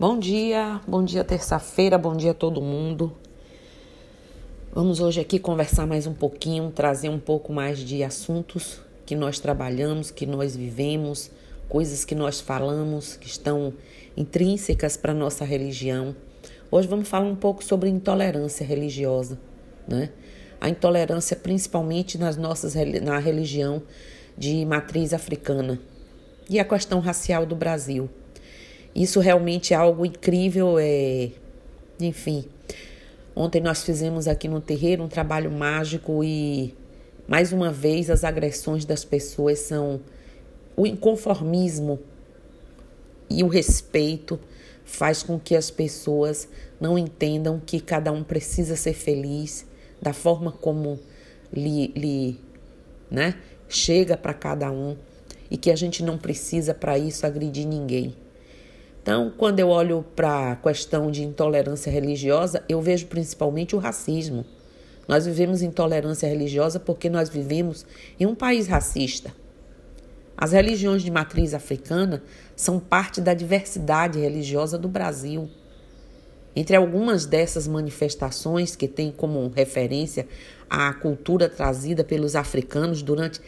Bom dia, bom dia terça-feira, bom dia todo mundo. Vamos hoje aqui conversar mais um pouquinho, trazer um pouco mais de assuntos que nós trabalhamos, que nós vivemos, coisas que nós falamos, que estão intrínsecas para nossa religião. Hoje vamos falar um pouco sobre intolerância religiosa, né? A intolerância principalmente nas nossas na religião de matriz africana e a questão racial do Brasil. Isso realmente é algo incrível, é... enfim. Ontem nós fizemos aqui no terreiro um trabalho mágico e mais uma vez as agressões das pessoas são o inconformismo e o respeito faz com que as pessoas não entendam que cada um precisa ser feliz da forma como lhe, lhe né, chega para cada um e que a gente não precisa para isso agredir ninguém. Então, quando eu olho para a questão de intolerância religiosa, eu vejo principalmente o racismo. Nós vivemos intolerância religiosa porque nós vivemos em um país racista. As religiões de matriz africana são parte da diversidade religiosa do Brasil. Entre algumas dessas manifestações que têm como referência a cultura trazida pelos africanos durante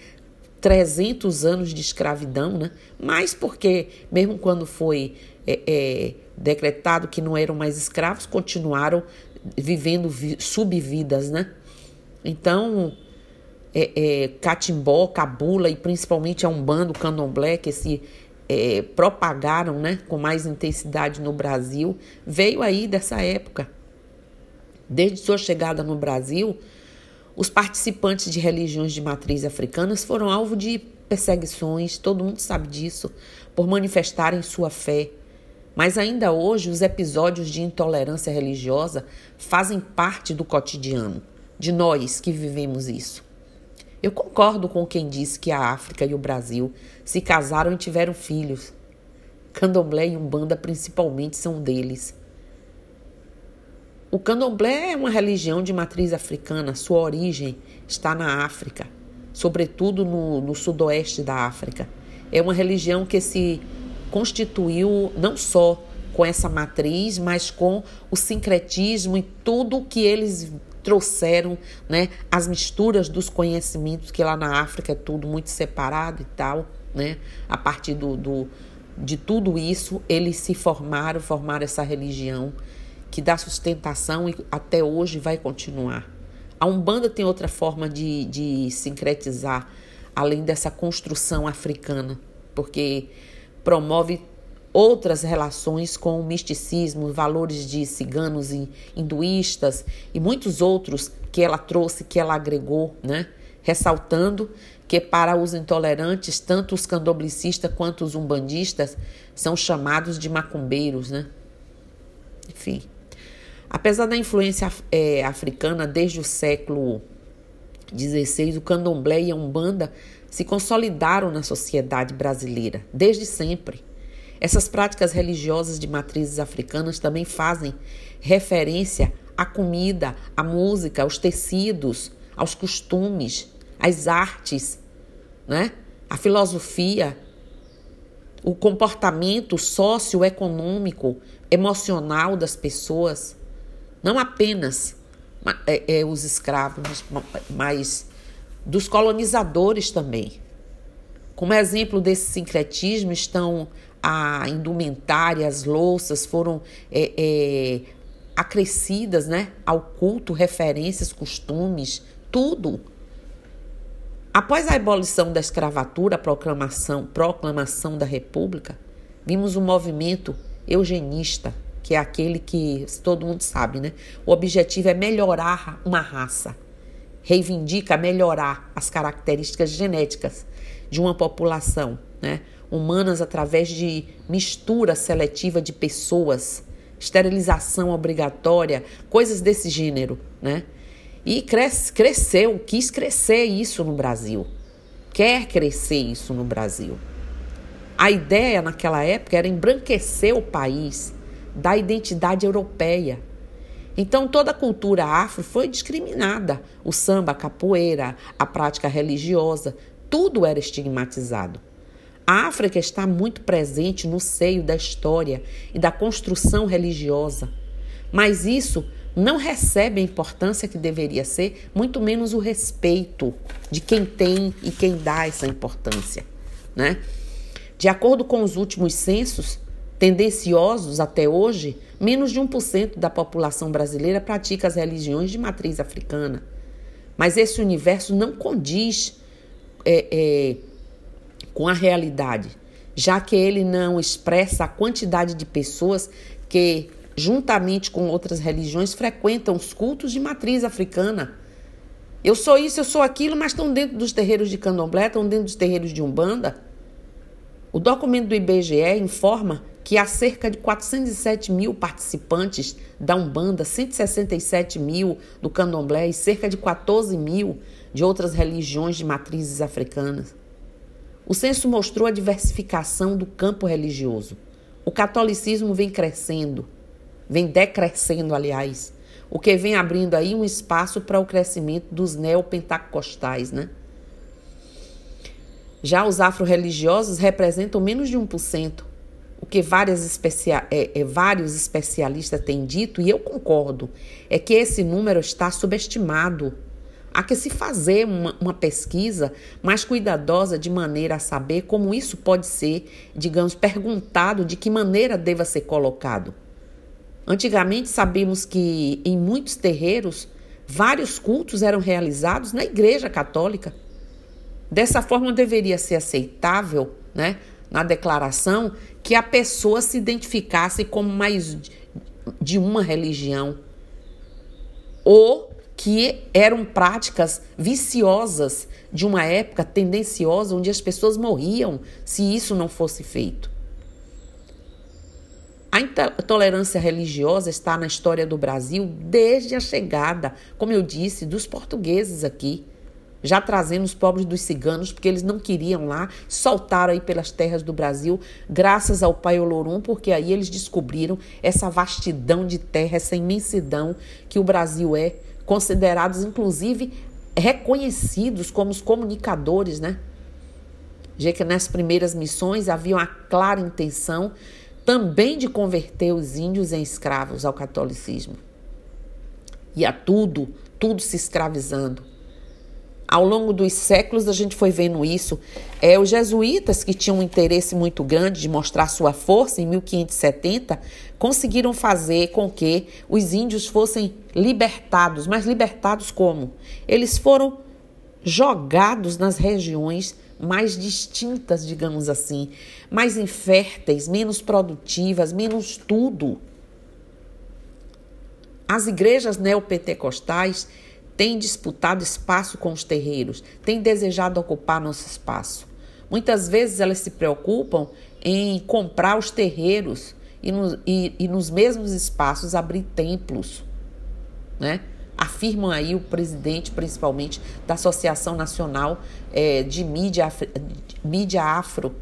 300 anos de escravidão, né? mas porque, mesmo quando foi é, é, decretado que não eram mais escravos, continuaram vivendo vi subvidas, né? Então, é, é, Catimbó, Cabula e principalmente a Umbanda, o Candomblé, que se é, propagaram né, com mais intensidade no Brasil, veio aí dessa época. Desde sua chegada no Brasil, os participantes de religiões de matriz africanas foram alvo de perseguições, todo mundo sabe disso, por manifestarem sua fé. Mas ainda hoje, os episódios de intolerância religiosa fazem parte do cotidiano de nós que vivemos isso. Eu concordo com quem disse que a África e o Brasil se casaram e tiveram filhos. Candomblé e Umbanda, principalmente, são deles. O candomblé é uma religião de matriz africana, sua origem está na África, sobretudo no, no sudoeste da África. É uma religião que se constituiu não só com essa matriz, mas com o sincretismo e tudo que eles trouxeram, né, as misturas dos conhecimentos, que lá na África é tudo muito separado e tal, né? A partir do, do de tudo isso, eles se formaram, formaram essa religião que dá sustentação e até hoje vai continuar. A Umbanda tem outra forma de, de sincretizar, além dessa construção africana, porque promove outras relações com o misticismo, valores de ciganos e hinduístas e muitos outros que ela trouxe, que ela agregou, né? Ressaltando que para os intolerantes, tanto os candoblicistas quanto os umbandistas são chamados de macumbeiros, né? Enfim. Apesar da influência é, africana desde o século XVI, o candomblé e a umbanda se consolidaram na sociedade brasileira desde sempre. Essas práticas religiosas de matrizes africanas também fazem referência à comida, à música, aos tecidos, aos costumes, às artes, né? à filosofia, o comportamento socioeconômico, emocional das pessoas não apenas é, é, os escravos, mas dos colonizadores também. Como exemplo desse sincretismo estão a indumentária, as louças foram é, é, acrescidas né, ao culto, referências, costumes, tudo. Após a abolição da escravatura, a proclamação, proclamação da República, vimos um movimento eugenista que é aquele que todo mundo sabe, né? O objetivo é melhorar uma raça. Reivindica melhorar as características genéticas de uma população, né? Humanas através de mistura seletiva de pessoas, esterilização obrigatória, coisas desse gênero, né? E cresce, cresceu, quis crescer isso no Brasil. Quer crescer isso no Brasil. A ideia naquela época era embranquecer o país, da identidade europeia. Então, toda a cultura afro foi discriminada. O samba, a capoeira, a prática religiosa, tudo era estigmatizado. A África está muito presente no seio da história e da construção religiosa, mas isso não recebe a importância que deveria ser, muito menos o respeito de quem tem e quem dá essa importância, né? De acordo com os últimos censos, tendenciosos até hoje, menos de 1% da população brasileira pratica as religiões de matriz africana. Mas esse universo não condiz é, é, com a realidade, já que ele não expressa a quantidade de pessoas que, juntamente com outras religiões, frequentam os cultos de matriz africana. Eu sou isso, eu sou aquilo, mas estão dentro dos terreiros de candomblé, estão dentro dos terreiros de umbanda. O documento do IBGE informa que há cerca de 407 mil participantes da Umbanda, 167 mil do Candomblé e cerca de 14 mil de outras religiões de matrizes africanas. O censo mostrou a diversificação do campo religioso. O catolicismo vem crescendo, vem decrescendo, aliás, o que vem abrindo aí um espaço para o crescimento dos neopentecostais, né? Já os afro-religiosos representam menos de 1%, o que várias especia é, é, vários especialistas têm dito, e eu concordo, é que esse número está subestimado Há que se fazer uma, uma, pesquisa mais cuidadosa de maneira a saber como isso pode ser, digamos, perguntado de que maneira deva ser colocado. Antigamente sabemos que em muitos terreiros vários cultos eram realizados na Igreja Católica. Dessa forma deveria ser aceitável, né, na declaração, que a pessoa se identificasse como mais de uma religião ou que eram práticas viciosas de uma época tendenciosa onde as pessoas morriam se isso não fosse feito. A intolerância religiosa está na história do Brasil desde a chegada, como eu disse, dos portugueses aqui, já trazendo os pobres dos ciganos, porque eles não queriam lá, soltaram aí pelas terras do Brasil, graças ao Pai Olorum, porque aí eles descobriram essa vastidão de terra, essa imensidão que o Brasil é, considerados inclusive reconhecidos como os comunicadores, né? Já que nas primeiras missões havia uma clara intenção também de converter os índios em escravos ao catolicismo. E a tudo, tudo se escravizando. Ao longo dos séculos a gente foi vendo isso. É, os jesuítas, que tinham um interesse muito grande de mostrar sua força, em 1570, conseguiram fazer com que os índios fossem libertados. Mas libertados como? Eles foram jogados nas regiões mais distintas, digamos assim, mais inférteis, menos produtivas, menos tudo. As igrejas neopentecostais tem disputado espaço com os terreiros, tem desejado ocupar nosso espaço. Muitas vezes elas se preocupam em comprar os terreiros e, no, e, e nos mesmos espaços abrir templos, né? Afirmam aí o presidente, principalmente, da Associação Nacional é, de Mídia, Mídia Afro.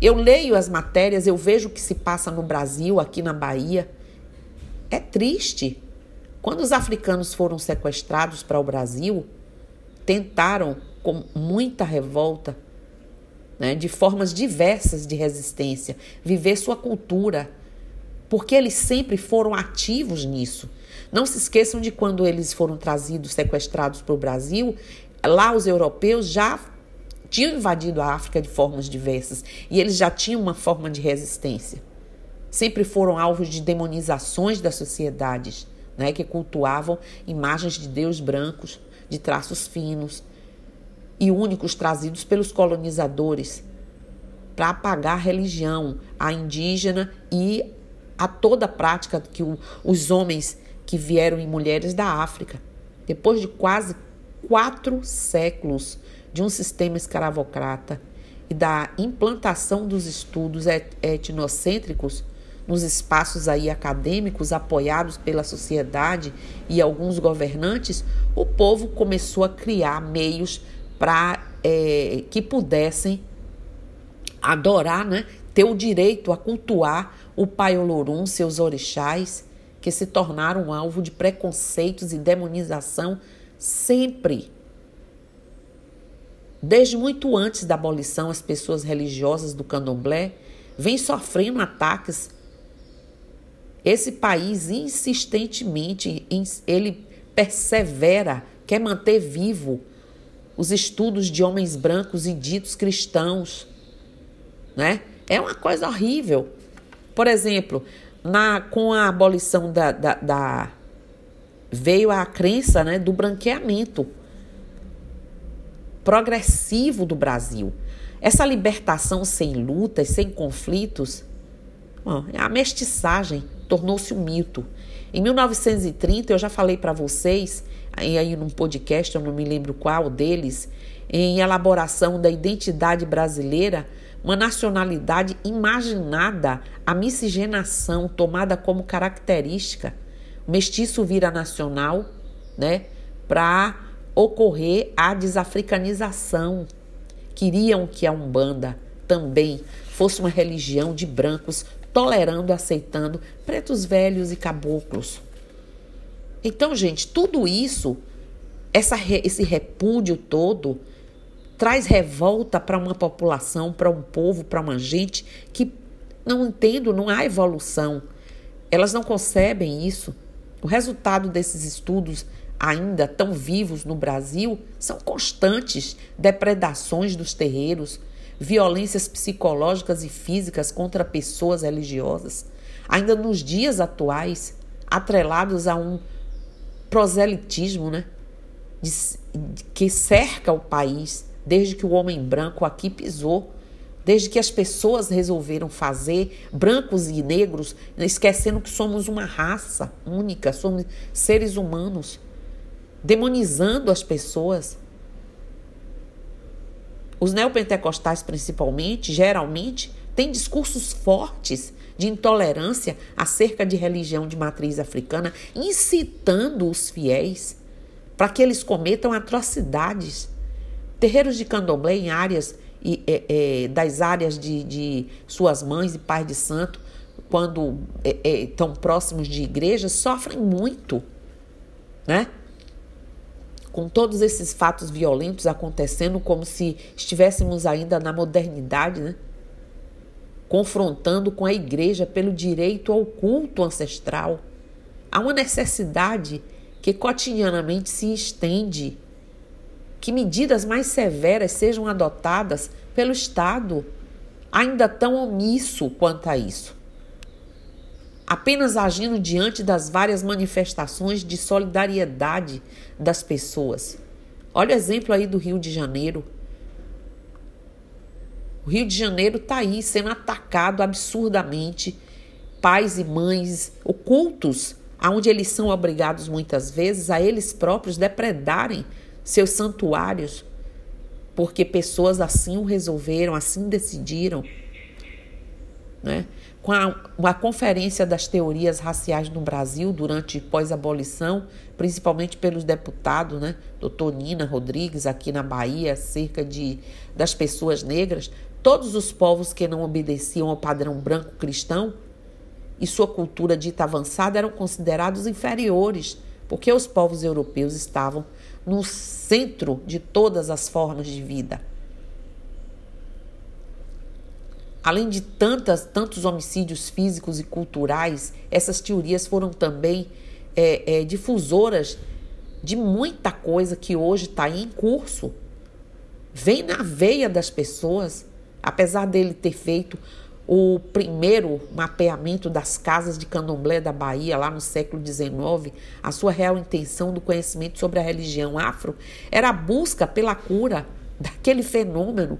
Eu leio as matérias, eu vejo o que se passa no Brasil, aqui na Bahia. É triste. Quando os africanos foram sequestrados para o Brasil, tentaram, com muita revolta, né, de formas diversas de resistência, viver sua cultura, porque eles sempre foram ativos nisso. Não se esqueçam de quando eles foram trazidos, sequestrados para o Brasil, lá os europeus já tinham invadido a África de formas diversas e eles já tinham uma forma de resistência. Sempre foram alvos de demonizações das sociedades né, que cultuavam imagens de deus brancos, de traços finos e únicos trazidos pelos colonizadores para apagar a religião, a indígena e a toda a prática que o, os homens que vieram e mulheres da África, depois de quase quatro séculos de um sistema escravocrata e da implantação dos estudos etnocêntricos, nos espaços aí acadêmicos apoiados pela sociedade e alguns governantes, o povo começou a criar meios para é, que pudessem adorar, né, ter o direito a cultuar o Pai Olorum, seus orixás, que se tornaram alvo de preconceitos e demonização sempre. Desde muito antes da abolição, as pessoas religiosas do candomblé vêm sofrendo ataques. Esse país insistentemente ele persevera, quer manter vivo os estudos de homens brancos e ditos cristãos, né? É uma coisa horrível. Por exemplo, na, com a abolição da, da, da veio a crença né, do branqueamento progressivo do Brasil. Essa libertação sem lutas, sem conflitos, bom, a mestiçagem tornou-se um mito. Em 1930, eu já falei para vocês, aí num podcast, eu não me lembro qual deles, em elaboração da identidade brasileira, uma nacionalidade imaginada, a miscigenação tomada como característica. O mestiço vira nacional, né, para ocorrer a desafricanização. Queriam que a Umbanda também fosse uma religião de brancos, tolerando, aceitando pretos velhos e caboclos. Então, gente, tudo isso, essa, esse repúdio todo, traz revolta para uma população, para um povo, para uma gente que não entendo, não há evolução. Elas não concebem isso. O resultado desses estudos ainda tão vivos no Brasil são constantes depredações dos terreiros, violências psicológicas e físicas contra pessoas religiosas, ainda nos dias atuais, atrelados a um proselitismo, né, de, de, que cerca o país desde que o homem branco aqui pisou, desde que as pessoas resolveram fazer, brancos e negros, esquecendo que somos uma raça única, somos seres humanos, demonizando as pessoas. Os neopentecostais, principalmente, geralmente, têm discursos fortes de intolerância acerca de religião de matriz africana, incitando os fiéis para que eles cometam atrocidades Terreiros de candomblé em áreas e, é, é, das áreas de, de, suas mães e pais de santo, quando estão é, é, próximos de igrejas, sofrem muito, né? Com todos esses fatos violentos acontecendo, como se estivéssemos ainda na modernidade, né? Confrontando com a igreja pelo direito ao culto ancestral. Há uma necessidade que cotidianamente se estende que medidas mais severas sejam adotadas pelo Estado, ainda tão omisso quanto a isso. Apenas agindo diante das várias manifestações de solidariedade das pessoas. Olha o exemplo aí do Rio de Janeiro. O Rio de Janeiro está aí sendo atacado absurdamente. Pais e mães ocultos, aonde eles são obrigados muitas vezes a eles próprios depredarem seus santuários, porque pessoas assim o resolveram, assim decidiram. Né? Com a, a conferência das teorias raciais no Brasil durante pós-abolição, principalmente pelos deputados, né? doutor Nina Rodrigues, aqui na Bahia, acerca de, das pessoas negras, todos os povos que não obedeciam ao padrão branco cristão e sua cultura dita avançada eram considerados inferiores, porque os povos europeus estavam no centro de todas as formas de vida. Além de tantas, tantos homicídios físicos e culturais, essas teorias foram também é, é, difusoras de muita coisa que hoje está em curso. Vem na veia das pessoas, apesar dele ter feito o primeiro mapeamento das casas de candomblé da Bahia, lá no século XIX, a sua real intenção do conhecimento sobre a religião afro era a busca pela cura daquele fenômeno.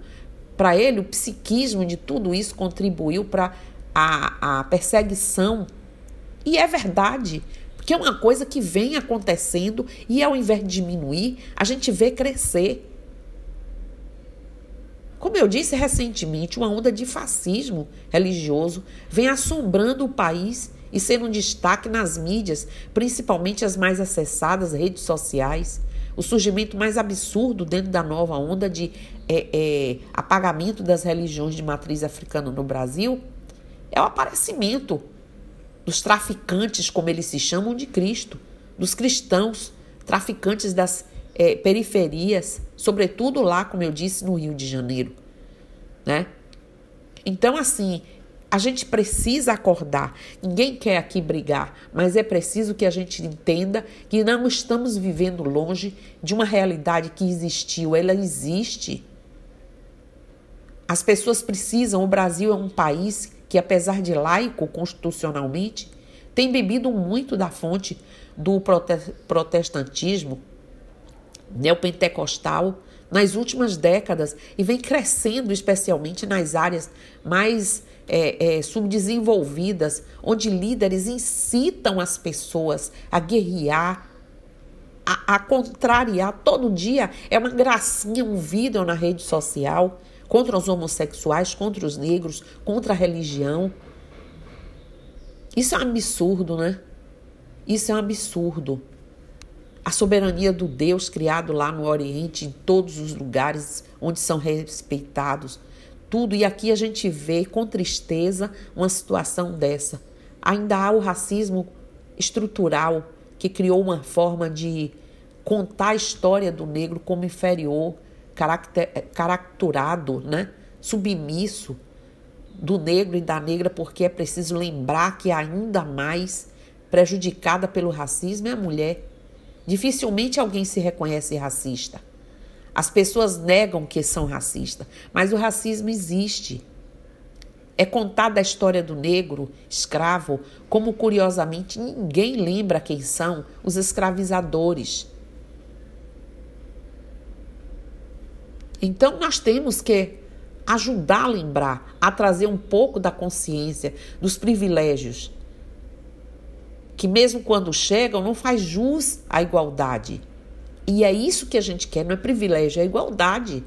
Para ele, o psiquismo de tudo isso contribuiu para a, a perseguição. E é verdade, porque é uma coisa que vem acontecendo e ao invés de diminuir, a gente vê crescer. Como eu disse recentemente, uma onda de fascismo religioso vem assombrando o país e sendo um destaque nas mídias, principalmente as mais acessadas redes sociais. O surgimento mais absurdo dentro da nova onda de é, é, apagamento das religiões de matriz africana no Brasil é o aparecimento dos traficantes, como eles se chamam, de Cristo, dos cristãos, traficantes das é, periferias, sobretudo lá, como eu disse, no Rio de Janeiro, né? Então, assim, a gente precisa acordar. Ninguém quer aqui brigar, mas é preciso que a gente entenda que não estamos vivendo longe de uma realidade que existiu, ela existe. As pessoas precisam, o Brasil é um país que, apesar de laico constitucionalmente, tem bebido muito da fonte do protestantismo neopentecostal nas últimas décadas e vem crescendo, especialmente nas áreas mais é, é, subdesenvolvidas, onde líderes incitam as pessoas a guerrear, a, a contrariar. Todo dia é uma gracinha, um vídeo na rede social contra os homossexuais, contra os negros, contra a religião. Isso é um absurdo, né? Isso é um absurdo. A soberania do Deus criado lá no Oriente, em todos os lugares onde são respeitados. Tudo. E aqui a gente vê com tristeza uma situação dessa. Ainda há o racismo estrutural que criou uma forma de contar a história do negro como inferior é, caracterado, né? submisso do negro e da negra, porque é preciso lembrar que ainda mais prejudicada pelo racismo é a mulher. Dificilmente alguém se reconhece racista. As pessoas negam que são racistas, mas o racismo existe. É contada a história do negro escravo, como curiosamente ninguém lembra quem são os escravizadores. Então nós temos que ajudar a lembrar, a trazer um pouco da consciência dos privilégios que mesmo quando chegam não faz jus à igualdade. E é isso que a gente quer, não é privilégio, é igualdade.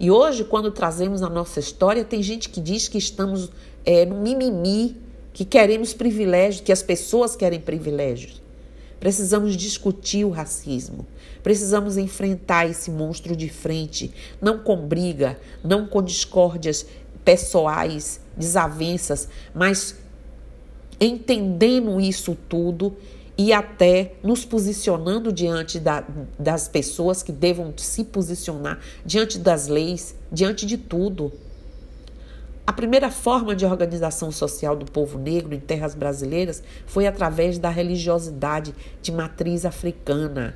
E hoje, quando trazemos a nossa história, tem gente que diz que estamos é, no mimimi, que queremos privilégios, que as pessoas querem privilégios. Precisamos discutir o racismo. Precisamos enfrentar esse monstro de frente, não com briga, não com discórdias pessoais, desavenças, mas entendendo isso tudo e até nos posicionando diante da, das pessoas que devam se posicionar, diante das leis, diante de tudo. A primeira forma de organização social do povo negro em terras brasileiras foi através da religiosidade de matriz africana.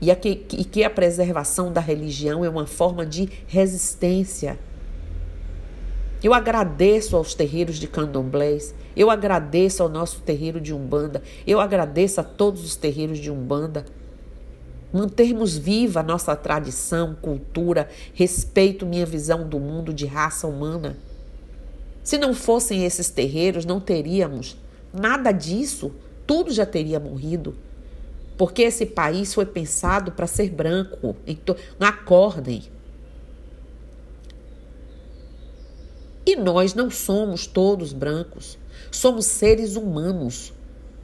E, a que, e que a preservação da religião é uma forma de resistência. Eu agradeço aos terreiros de candomblés, eu agradeço ao nosso terreiro de Umbanda, eu agradeço a todos os terreiros de Umbanda mantermos viva a nossa tradição, cultura, respeito minha visão do mundo de raça humana. Se não fossem esses terreiros, não teríamos nada disso, tudo já teria morrido. Porque esse país foi pensado para ser branco. Então, acordem. E nós não somos todos brancos. Somos seres humanos.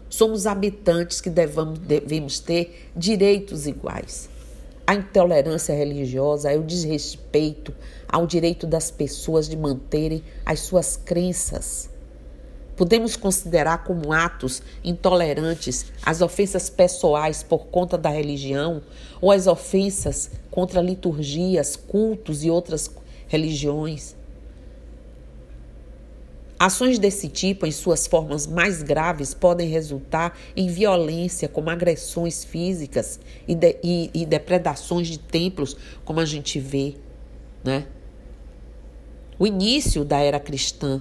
Somos habitantes que devemos ter direitos iguais. A intolerância religiosa é o desrespeito ao direito das pessoas de manterem as suas crenças. Podemos considerar como atos intolerantes as ofensas pessoais por conta da religião ou as ofensas contra liturgias, cultos e outras religiões. Ações desse tipo, em suas formas mais graves, podem resultar em violência, como agressões físicas e, de, e, e depredações de templos, como a gente vê. Né? O início da era cristã,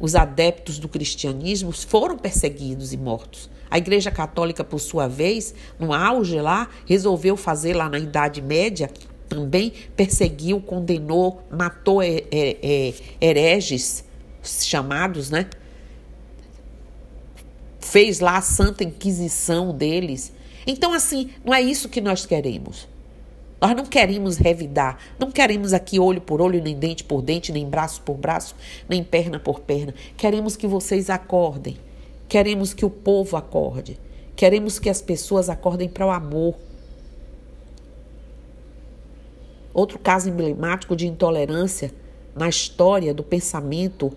os adeptos do cristianismo foram perseguidos e mortos. A Igreja Católica, por sua vez, no auge lá, resolveu fazer lá na Idade Média, também perseguiu, condenou, matou é, é, é, hereges chamados, né? Fez lá a Santa Inquisição deles. Então, assim, não é isso que nós queremos. Nós não queremos revidar, não queremos aqui olho por olho, nem dente por dente, nem braço por braço, nem perna por perna. Queremos que vocês acordem. Queremos que o povo acorde. Queremos que as pessoas acordem para o amor. Outro caso emblemático de intolerância na história do pensamento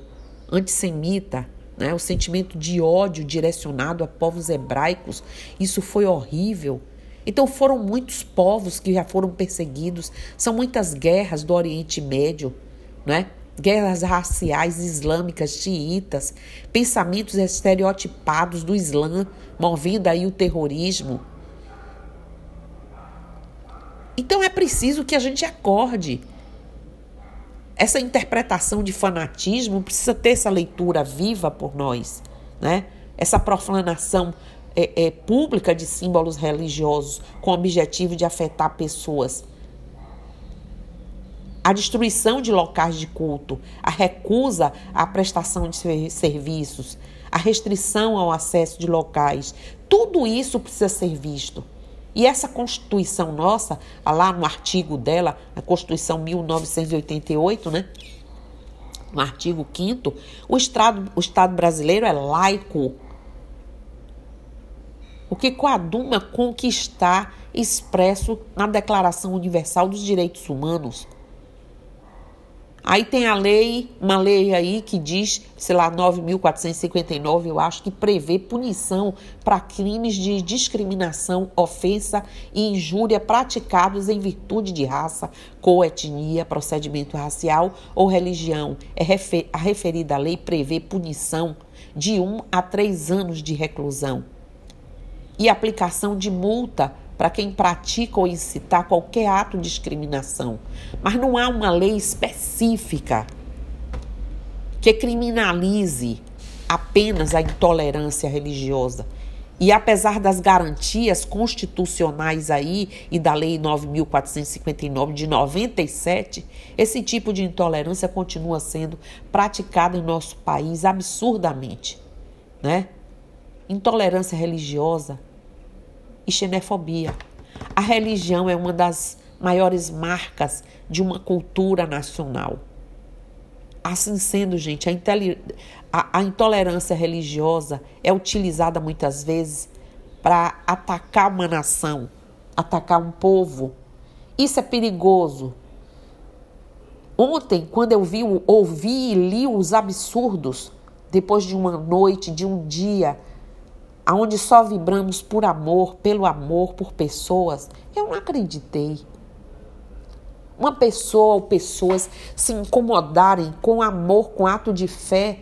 antissemita, né? o sentimento de ódio direcionado a povos hebraicos. Isso foi horrível. Então foram muitos povos que já foram perseguidos, são muitas guerras do Oriente Médio, não é? Guerras raciais islâmicas, xiitas, pensamentos estereotipados do Islã, movendo aí o terrorismo. Então é preciso que a gente acorde. Essa interpretação de fanatismo precisa ter essa leitura viva por nós, né? Essa profanação é, é, pública de símbolos religiosos com o objetivo de afetar pessoas. A destruição de locais de culto, a recusa à prestação de serviços, a restrição ao acesso de locais, tudo isso precisa ser visto. E essa Constituição nossa, lá no artigo dela, a Constituição 1988, né? No artigo 5 o Estado, o Estado brasileiro é laico, o que coaduma com o que está expresso na Declaração Universal dos Direitos Humanos. Aí tem a lei, uma lei aí que diz, sei lá, 9.459, eu acho, que prevê punição para crimes de discriminação, ofensa e injúria praticados em virtude de raça, cor, etnia, procedimento racial ou religião. É refer a referida lei prevê punição de um a três anos de reclusão e aplicação de multa para quem pratica ou incitar qualquer ato de discriminação. Mas não há uma lei específica que criminalize apenas a intolerância religiosa. E apesar das garantias constitucionais aí e da Lei 9459 de 97, esse tipo de intolerância continua sendo praticado em nosso país absurdamente, né? Intolerância religiosa e xenofobia. A religião é uma das maiores marcas de uma cultura nacional. Assim sendo, gente, a, a, a intolerância religiosa é utilizada muitas vezes para atacar uma nação, atacar um povo. Isso é perigoso. Ontem, quando eu vi, ouvi e li os absurdos, depois de uma noite, de um dia aonde só vibramos por amor, pelo amor, por pessoas, eu não acreditei. Uma pessoa ou pessoas se incomodarem com amor, com ato de fé,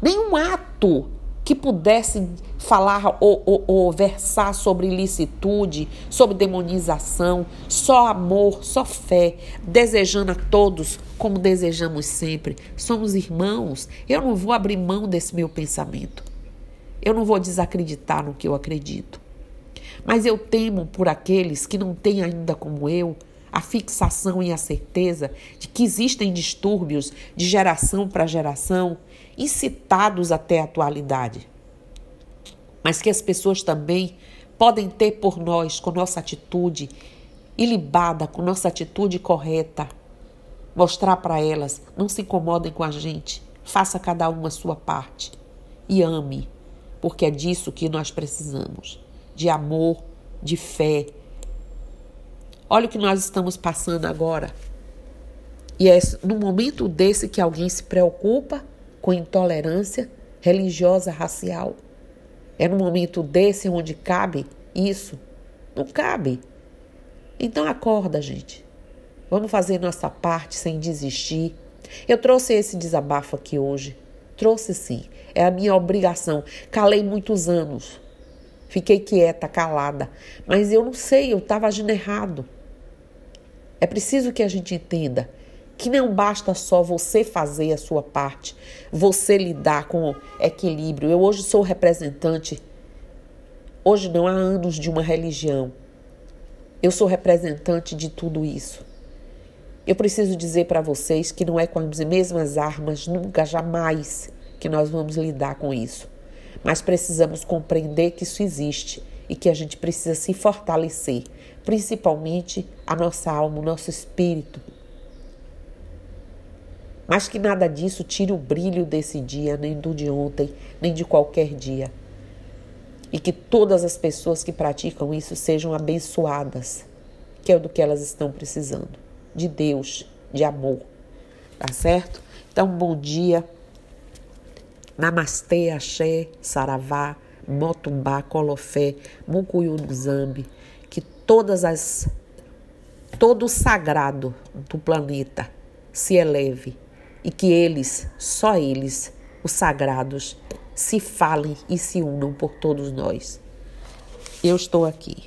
nenhum ato que pudesse falar ou, ou, ou, versar sobre ilicitude, sobre demonização, só amor, só fé, desejando a todos como desejamos sempre. Somos irmãos, eu não vou abrir mão desse meu pensamento. Eu não vou desacreditar no que eu acredito. Mas eu temo por aqueles que não têm ainda como eu a fixação e a certeza de que existem distúrbios de geração para geração, incitados até a atualidade. Mas que as pessoas também podem ter por nós, com nossa atitude ilibada, com nossa atitude correta, mostrar para elas: não se incomodem com a gente, faça cada um a sua parte e ame porque é disso que nós precisamos de amor, de fé. Olha o que nós estamos passando agora. E é no momento desse que alguém se preocupa com intolerância religiosa, racial. É no momento desse onde cabe isso. Não cabe. Então acorda, gente. Vamos fazer nossa parte sem desistir. Eu trouxe esse desabafo aqui hoje Trouxe sim. É a minha obrigação. Calei muitos anos. Fiquei quieta, calada. Mas eu não sei, eu estava agindo errado. É preciso que a gente entenda que não basta só você fazer a sua parte, você lidar com equilíbrio. Eu hoje sou representante, hoje não há anos de uma religião. Eu sou representante de tudo isso. Eu preciso dizer para vocês que não é com as mesmas armas, nunca, jamais, que nós vamos lidar com isso. Mas precisamos compreender que isso existe e que a gente precisa se fortalecer, principalmente a nossa alma, o nosso espírito. Mas que nada disso tire o brilho desse dia, nem do de ontem, nem de qualquer dia. E que todas as pessoas que praticam isso sejam abençoadas, que é o do que elas estão precisando de Deus, de amor. Tá certo? Então, bom dia. Namastê, axé, saravá, Motumbá, Colofé, Mucuyu do Zambi, que todas as todo o sagrado do planeta se eleve e que eles, só eles, os sagrados, se falem e se unam por todos nós. Eu estou aqui.